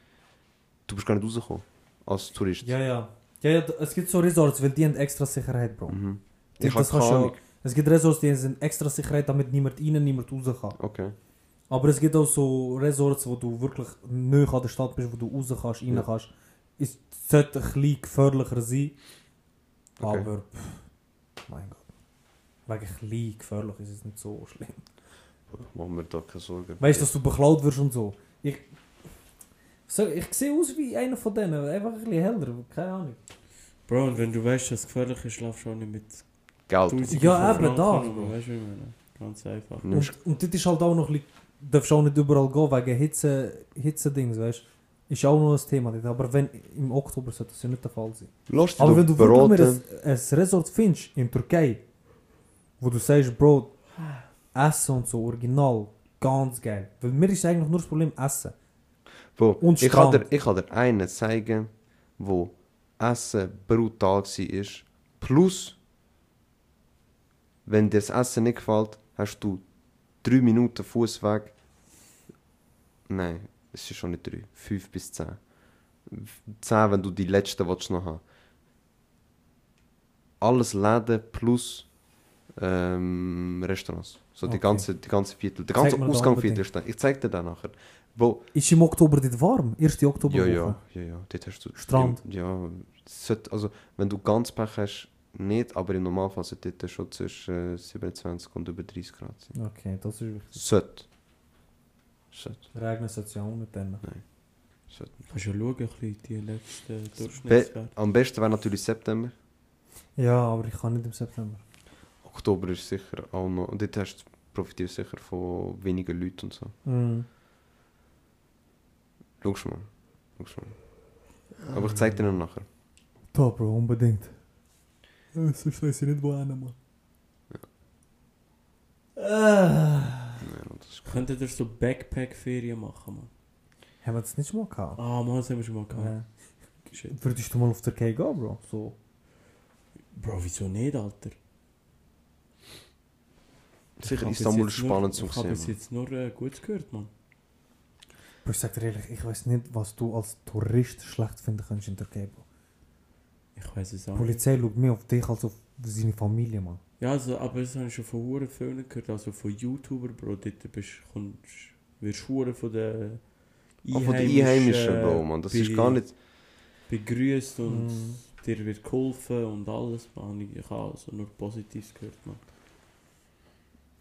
du bist gar nicht rausgekommen als Tourist. Ja, ja. Ja, ja, es gibt so Resorts, weil die haben extra Sicherheit, Bro. Mhm. Ich das keine Ahnung. auch- Es gibt Resorts, die sind extra Sicherheit, damit niemand rein, niemand raus kann. Okay. Aber es gibt auch so Resorts, wo du wirklich näher an der Stadt bist, wo du raus kannst, rein Ja. kannst. Es sollte ein bisschen gefährlicher sein. Okay. Aber, pff, mein Gott. Wegen ein bisschen gefährlich ist es nicht so schlimm. Machen wir da keine Sorgen. Weißt du, dass du beklaut wirst und so. Ich, so, ich sehe aus wie einer von denen, einfach ein bisschen heller, keine Ahnung. Bro, und wenn du weißt, dass es gefährlich ist, laufst du auch nicht mit Geld. Tausenden Ja, eben, da. Weißt du, wie ich meine? Ganz einfach. Ja. Und, und das ist halt auch noch ein bisschen, darfst auch nicht überall gehen, wegen Hitze, Hitze-Dings, weißt. Ist auch noch ein Thema. Aber wenn, im Oktober sollte das ja nicht der Fall sein. Lass Aber wenn du wirklich ein, ein Resort findest in Türkei, wo du sagst, Bro, Essen und so, original, ganz geil. Weil mir ist eigentlich nur das Problem Essen. Bro, Und ich kann, dir, ich kann dir einen zeigen, wo Essen brutal war. Plus, wenn dir das Essen nicht gefällt, hast du drei Minuten Fußweg. Nein, es ist schon nicht drei. Fünf bis zehn. Zehn, wenn du die letzten willst noch haben. Alles Läden plus ähm, Restaurants. So die Okay. ganze, die ganze Viertel. Der ganze Ausgang. Viertel steht. Ich zeig dir den nachher. Wo, Ist im Oktober dort warm? Erste Oktober. ja, ja, ja, ja, dort hast du... Strand. Ja, also wenn du ganz Pech hast, nicht, aber im Normalfall sollte dort schon zwischen äh, 27 und über 30 Grad sein. Okay, das ist wichtig. Sollte. Sollte. Regnen sollte es ja auch mit denen. sollte. Kannst du ja schauen, ein bisschen die letzten Be Durchschnittswerte. am besten wäre natürlich September. Ja, aber ich kann nicht im September. Oktober ist sicher auch noch... Und dort hast du profitierst sicher von wenigen Leuten und so. Mhm. Schau mal. Schau mal. Aber ich zeig dir noch nachher. Da, Bro, unbedingt. Ich nicht, wo einer Mann. Ah. Ja, das ist Könntet ihr so Backpack-Ferien machen, man? Haben wir das nicht schon mal gehabt? Ah, man, das haben wir schon mal gehabt. Ja. Shit. Würdest du mal auf Türkei gehen, Bro? So. Bro, wieso nicht, Alter? sicher Istanbul ist spannend nur, zum Ich habe bis sehen. jetzt nur äh, Gutes gehört, man. Bro, ich sag dir ehrlich, ich weiß nicht, was du als Tourist schlecht finden kannst in Türkei, Bro. Ich weiß es Die auch. Polizei schaut mehr auf dich als auf seine Familie, Mann. Ja, also, aber das habe ich schon von Huren vielen gehört, also von YouTuber, Bro. Dort bist, kommst, wirst Huren von den Auch von den Einheimischen, Bro, man. Das ist gar nicht... begrüßt und Mhm. dir wird geholfen und alles, man. Ich habe also nur Positives gehört, man.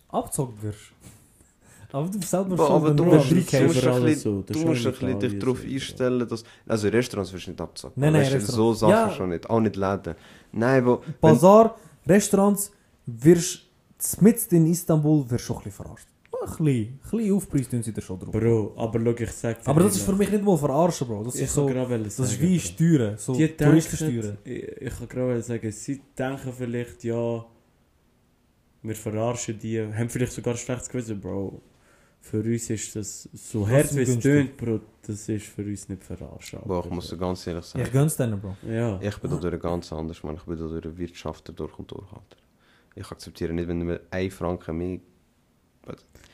Abgezockt wirst. Aber du selber Bro, aber du musst- du musst- ein bisschen- Du musst ein bisschen dich darauf einstellen, dass... Also Restaurants wirst du nicht abzocken. Nein, nein, Weißt du, So Restaurants. Sachen Ja. schon nicht. Auch nicht Läden. Nein, wo... wenn- Bazar, Restaurants, wirst mit in Istanbul wirst du schon ein bisschen verarscht. Ein bisschen, ein bisschen Aufpreis tun sie dir schon drauf. Bro, aber schau, ich sag dir Aber das ist für mich nicht mal verarschen, Bro. Das ich ist so, wollen das ist sagen, wie. Steuern, so Die Touristensteuern. denken, ich, ich kann gerade sagen, sie denken vielleicht, ja, wir verarschen die, haben vielleicht sogar schlechtes Gewissen, Bro. Für uns ist das, so Das hart wie es tönt, Bro, das ist für uns nicht verarschen. Boah, ich muss dir ganz ehrlich sagen. Ich gönn's denen, Bro. Ja. Ich bin da durch ganz anders, man. Ich bin da durch Wirtschafter durch und durch, Alter. Ich akzeptiere nicht, wenn du mir 1 Franken mehr...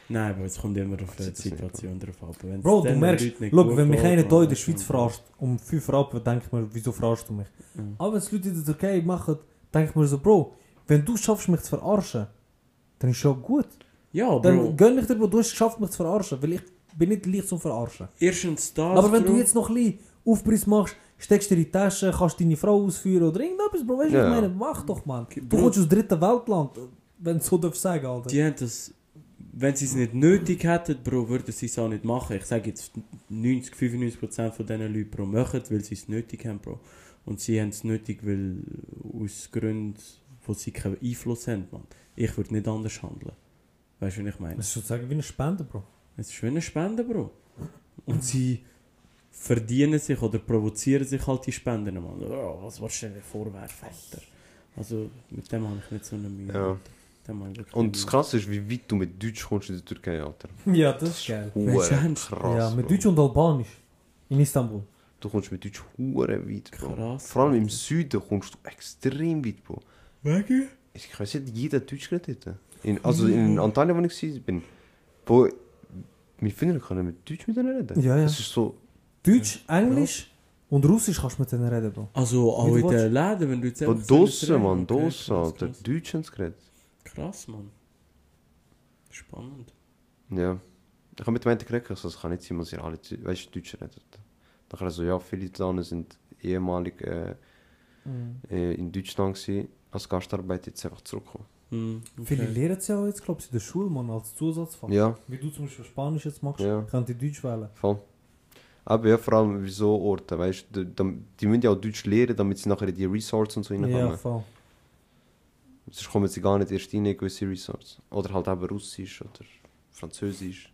Nein, aber es kommt immer auf die Situation drauf ab. Bro, du merkst, look, wenn mich einer hier in der Schweiz verarscht, um 5 Rappen, denke ich mir, wieso verarschst du mich? Ja. Aber wenn es Leute in der Türkei machen, denke ich mir so, Bro, wenn du schaffst, mich zu verarschen, dann ist schon gut. Ja, Dann Bro. gönn ich dir, Bro, du hast es geschafft, mich zu verarschen, weil ich bin nicht leicht zum Verarschen. Erstens das, Aber wenn Bro. du jetzt noch ein bisschen Aufpreis machst, steckst dir in die Tasche, kannst deine Frau ausführen oder irgendetwas, Bro, weißt du, Ja. ich meine? Mach doch, Mann. Du kommst aus dritten Weltland, wenn du so darfst sagen, Alter. Die haben das, wenn sie es nicht nötig hätten, Bro, würden sie es auch nicht machen. Ich sage jetzt 90, 95% von diesen Leuten, Bro, machen, weil sie es nötig haben, Bro. Und sie haben es nötig, weil aus Gründen, wo sie keinen Einfluss haben, man. Ich würde nicht anders handeln. Weißt du, was ich meine? Das ist sozusagen wie eine Spende, Bro. Es ist wie eine Spende, Bro. Und sie, verdienen sich oder provozieren sich halt die Spenden, Mann. Oh, was willst du denn vorwerfen, Alter? Also, mit dem habe ich nicht so eine Mühe. Ja. Und das. Krasse ist, wie weit du mit Deutsch kommst in der Türkei, Alter. Ja, das ist geil. Krass. ja, mit. Deutsch und Albanisch. In Istanbul. Du kommst mit Deutsch hure weit, Bro. Krass. Vor allem im Süden kommst du extrem weit, Bro. Wegen? Ich weiß nicht, jeder hat Deutsch geredet. In, also in Antalya, wo ich war, bin, Bro, wir Finger können mit Deutsch mit denen reden. Ja, ja. Das ist so, Deutsch, Englisch und Russisch kannst du mit denen reden, Bro. Also, auch in den Läden, wenn du jetzt einfach Dossen, Mann, Dossen, krass, Alter. Deutsch haben sie geredet. krass, Mann. Spannend. Ja. Ich habe mit jemandem geredet, also es kann nicht sein, dass ihr alle weißt, Deutsch redet. Dann kann so, ja, viele Damen sind ehemalig äh, äh, in Deutschland gewesen, als Gastarbeit jetzt einfach zurückgekommen. Hm, okay. Viele lehren es ja auch jetzt, glaube ich, in der Schule, Mann, als Zusatzfach. Ja, Wie du zum Beispiel Spanisch jetzt machst, Ja. könnt ihr Deutsch wählen. voll. Aber ja, vor allem wieso Orte, weißt du, die, die, müssen ja auch Deutsch lernen, damit sie nachher in die Resorts und so Ja, reinkommen. voll. Sonst kommen sie gar nicht erst rein in gewisse Resorts. Oder halt eben Russisch oder Französisch.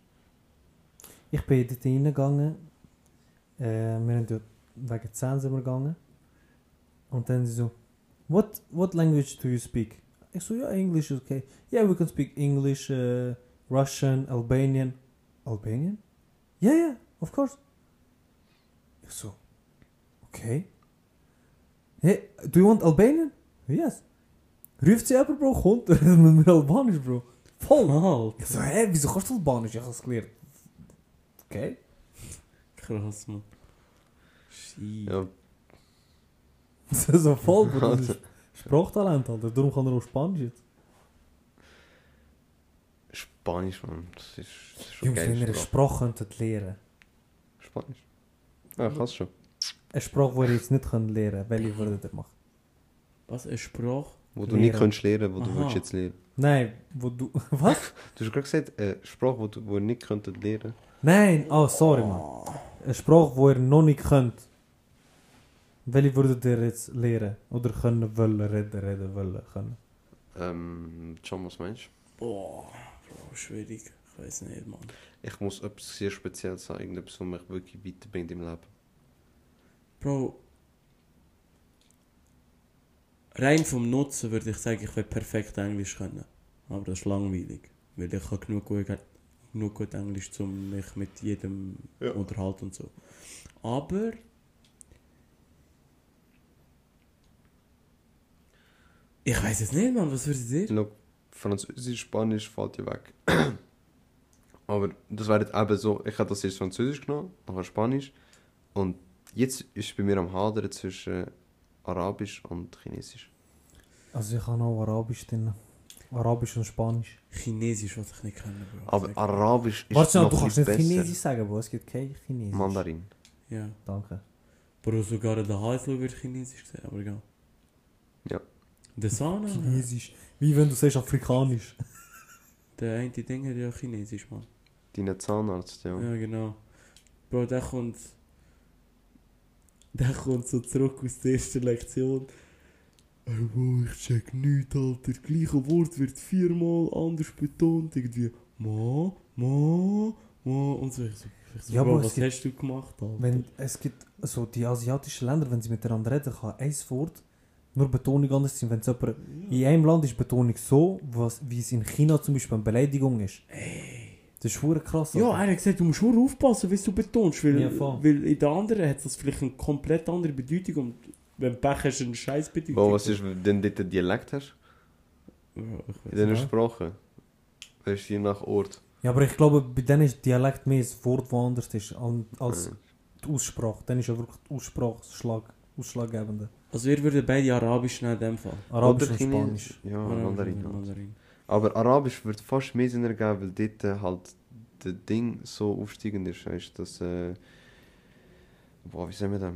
Ich bin dort reingegangen. Äh, wir sind dort wegen 10 sind wir gegangen. Und dann sie so, what, what language do you speak? Ich so, ja, English is okay. Yeah, we can speak English, uh, Russian, Albanian. Albanian? Yeah, yeah, of course. Ich so, okay. Hey, do you want Albanian? Yes. Ruft sie jemand, Bro, kommt mit mir Albanisch, Bro. Voll. Alter. Ich so, hä, wieso kannst du Albanisch? Ich hab's gelernt. Okay. Krass, Mann. Shit. Ja, so voll, Bro. Sprachtalent, Alter. Darum kann er auch Spanisch jetzt. Spanisch, Mann. Das ist, das ist schon Jungs, wenn ihr eine Sprache könntet lernen Spanisch. Ja, ich kann's schon. Eine Sprache, die ihr jetzt nicht könnt lernen welche würdet ihr machen? Was, eine Sprache? Wo du Lehren. nicht kannst lernen, wo du Aha. willst jetzt lernen. Nein, wo du... Was? Du hast gerade gesagt, eine Sprache, wo du wo ihr nicht könntet lernen. Nein, oh, sorry, man. Eine Sprache, die ihr noch nicht könnt. Welche würdet ihr jetzt lernen? Oder können, wollen, reden, reden, wollen, können? Ähm, John, was meinst du? Boah, Bro, schwierig. Ich weiß nicht, Mann. Ich muss etwas sehr Spezielles sagen, irgendetwas, was mich wirklich weiterbringt im Leben. Bro. Rein vom Nutzen würde ich sagen, ich will perfekt Englisch können. Aber das ist langweilig. Weil ich habe genug gut, genug gut Englisch, um mich mit jedem Ja. unterhalten und so. Aber. Ich weiß es nicht, Mann. Was würdet ihr? Look, Französisch, Spanisch fällt ja weg. Aber das wäre jetzt eben so, ich habe das erst Französisch genommen, nachher Spanisch. Und jetzt ist bei mir am Hadern zwischen Arabisch und Chinesisch. Also ich habe auch Arabisch drin. Arabisch und Spanisch. Chinesisch, was ich nicht kann, Bro. Aber Arabisch ist Warte noch du kannst nicht besser. Chinesisch sagen, Bro. Es gibt kein Chinesisch. Mandarin. Ja. Danke. Bro, sogar der Heisel wird Chinesisch gesehen, aber egal. Ja. Der Sana, Chinesisch. Wie wenn du sagst Afrikanisch. der eine Ding hat ja Chinesisch, Mann. Dein Zahnarzt, ja. Ja, genau. Bro, der kommt. Der kommt so zurück aus der ersten Lektion. Ey, Bro, ich check nichts, Alter. Das gleiche Wort wird viermal anders betont. Irgendwie. Ma, ma, ma. Und so. Ich so, ich so Ja, Bro, was gibt- hast du gemacht, Alter? Wenn, es gibt so die asiatischen Länder, wenn sie miteinander reden, kann ein Wort nur Betonung anders sein. Wenn es jemand, in einem Land ist Betonung so, was, wie es in China zum Beispiel eine Beleidigung ist. Das ist schwer krass. Ja, er hat gesagt, du musst nur aufpassen, wie du betonst. Weil, Ja, weil in der anderen hat das vielleicht eine komplett andere Bedeutung. Und wenn du Pech hast, eine scheiß Bedeutung. Wo, was ist, wenn du dort einen Dialekt hast? Ja, In diesen Ja. Sprachen? Weißt du, je nach Ort. ja, aber ich glaube, bei denen ist Dialekt mehr das Wort, das anders ist als die Aussprache. Dann ist ja wirklich die Aussprache das Schlag, ausschlaggebende. Also ihr würdet beide Arabisch nehmen in dem Fall. Arabisch Oder und. Spanisch. Ja, Arabisch Mandarin. und halt. Mandarin. Aber Arabisch wird fast mehr Sinn ergeben, weil dort äh, halt das Ding so aufsteigend ist. Weißt du, das. Äh, boah, wie sagen wir das?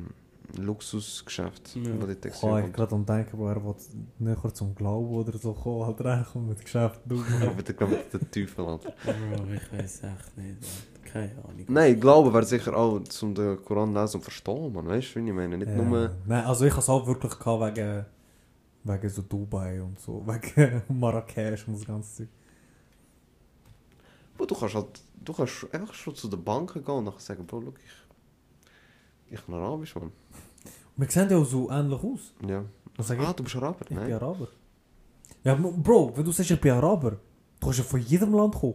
Luxusgeschäft. Ja. wo dort existiert. gerade am denken, wo er will näher zum Glauben oder so kommen, halt reinkommen mit Geschäft. Aber glaube ich der Teufel, Alter. Bro, ich weiß echt nicht. Keine Ahnung. Nein, Glaube wäre sicher auch zum den Koran lesen und verstehen, man. Weißt du, wie ich meine? Nicht Ja. nur. Nein, also ich habe es auch wirklich gehabt wegen, wegen so Dubai und so, wegen Marrakesch und das ganze Zeug. Bro, du kannst halt. Du kannst einfach schon zu der Bank gehen und nachher sagen, Bro, look, ich. Ich bin Arabisch, Mann. Wir sehen ja auch so ähnlich aus. Ja. Ah, ich? du bist Araber? Ich bin Nein. Araber. Ja, Bro, wenn du sagst, ich bin Araber, du kannst ja von jedem Land kommen.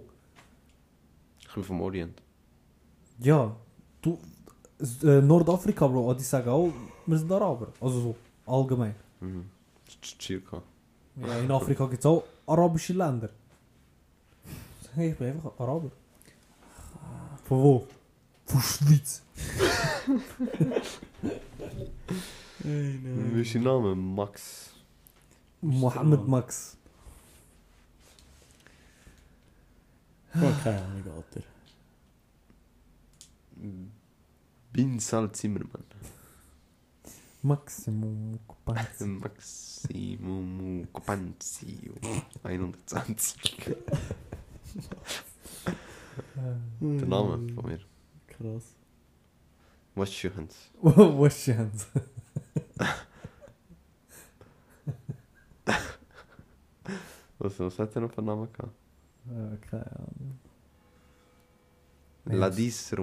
Ich bin vom Orient. Ja, du, äh, Nordafrika, Bro, die sagen auch, wir sind Araber. Also so, allgemein. Mhm. Circa. Ja, in Afrika gibt es auch arabische Länder. Ich bin einfach Araber. Von wo? Von Schweiz. Hey, Wie ist dein Name? Max. Mohammed Max. Bro, keine Ahnung, Alter. Bin Sal Zimmermann. Maximum Kupanz. Maximum Copanzio. 120. Der Name von mir. Krass. Was ist Hans? Was ist Hans? Was, was hat er noch für einen Namen gehabt? Äh, keine Ahnung. Ladis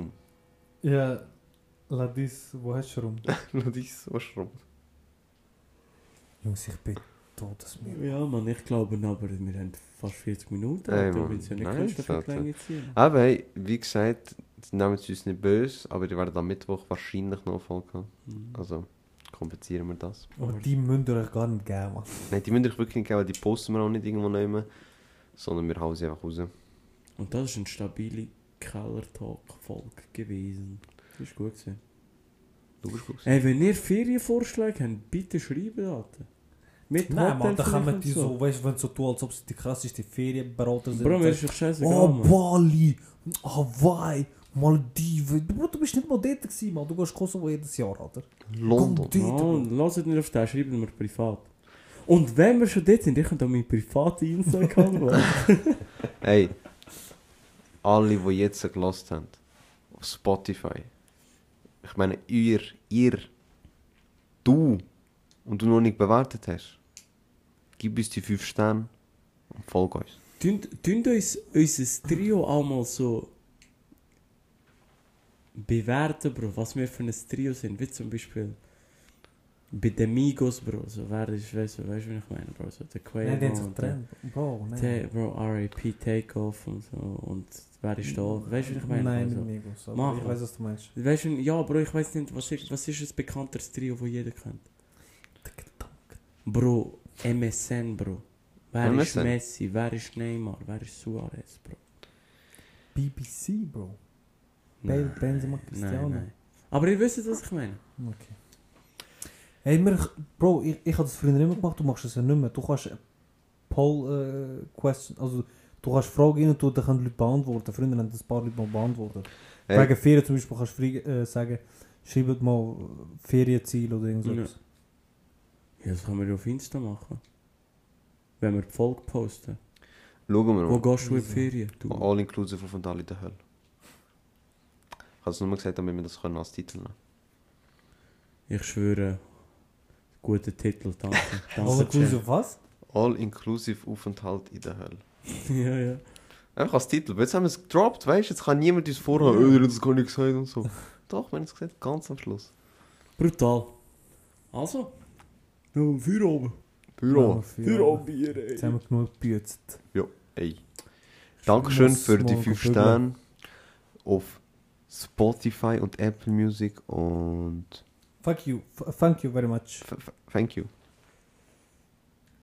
hast du rum? Ladis, was rum? Jungs, ich bin todesmüde. Ja, Mann, ich glaube aber, wir haben fast 40 Minuten. Ey, Mann, wenn es ja nicht kannst, dafür Alter. die Länge ziehen. Aber hey, wie gesagt, sie nehmen es uns nicht böse, aber die werden am Mittwoch wahrscheinlich noch Folge haben. Mhm. Also kompensieren wir das. Aber die müsst ihr euch gar nicht geben, Mann. Nein, die müssen euch wirklich nicht geben, weil die posten wir auch nicht irgendwo nehmen, sondern wir hauen sie einfach raus. Und das ist eine stabile Keller-Talk-Folge gewesen. Das ist gut gewesen. Du bist gut. Ey, wenn ihr Ferienvorschläge habt, bitte schreiben, Alter. Mit Nein, Mann, da kommen die so, weißt du, wenn so tun, als ob sie die krasseste Ferienberater sind. Bro, mir ist doch scheißegal, Oh, Mann. Bali, Hawaii, Maldiven. Bro, du bist nicht mal dort gewesen, Mann. Du gehst Kosovo jedes Jahr, Alter. London. Oh, lasst nicht auf den, schreibt mir privat. Und wenn wir schon dort sind, ich kann da meinen privaten Insta-Account machen. Hey, alle, die jetzt gelost haben, auf Spotify. Ich meine, ihr, ihr, du und du noch nicht bewertet hast, gib uns die 5 Sterne und folg uns. Tönt uns unser Trio auch mal so bewerten, Bro, was wir für ein Trio sind. Wie zum Beispiel bei den Migos, Bro. So, wer ist, weißt du, weißt du, wie ich meine, Bro? So, der Quavo Nein, haben sich getrennt. Bro, nein. Bro, R.A.P. Takeoff und so. Und wer ist da? Weißt du, wie ich meine? Nein, nicht Migos. aber Mach Ich weiß, was du meinst. Weißt du, ja, Bro, ich weiß nicht, was ist, was ist ein bekannteres Trio, das jeder kennt? Bro, MSN, Bro. Wer ist MSN? Messi? Wer ist Neymar? Wer ist Suarez, Bro? BBC, Bro. Bale, Benzema, Cristiano. Nein, nein. Aber ihr wisst, was ich meine. Okay. Hey, mir, Bro, ich, ich habe das früher immer gemacht, du machst es ja nicht mehr. Du kannst Poll äh, Question, also du kannst Fragen rein und dann können die Leute beantworten. Früher haben das ein paar Leute mal beantwortet. Hey, Wegen Ferien zum Beispiel kannst du äh, sagen, schreibt mal Ferienziel oder irgendwas. Ja, das können wir ja auf Insta machen. Wenn wir die Folge posten. schauen wir Wo mal. gehst du in die. Ferien? Du. All-inclusive Aufenthalt in der Hölle. Ich habe es nur gesagt, damit wir das können als Titel nehmen Ich schwöre, guter Titel, danke. danke All inclusive was? All-inclusive Aufenthalt in der Hölle. Ja, ja. Einfach als Titel. Jetzt haben wir es gedroppt, weißt du? Jetzt kann niemand uns vorhaben, ihr habt das gar nicht gesagt und so. Doch, wir haben es gesagt, ganz am Schluss. Brutal. Also. Oben. Büro. Für oben. Bier, Jetzt haben wir genug gebützt. Ey. Dankeschön für die mal 5 googeln. Sterne auf Spotify und Apple Music und Thank you. F thank you very much. f- thank you.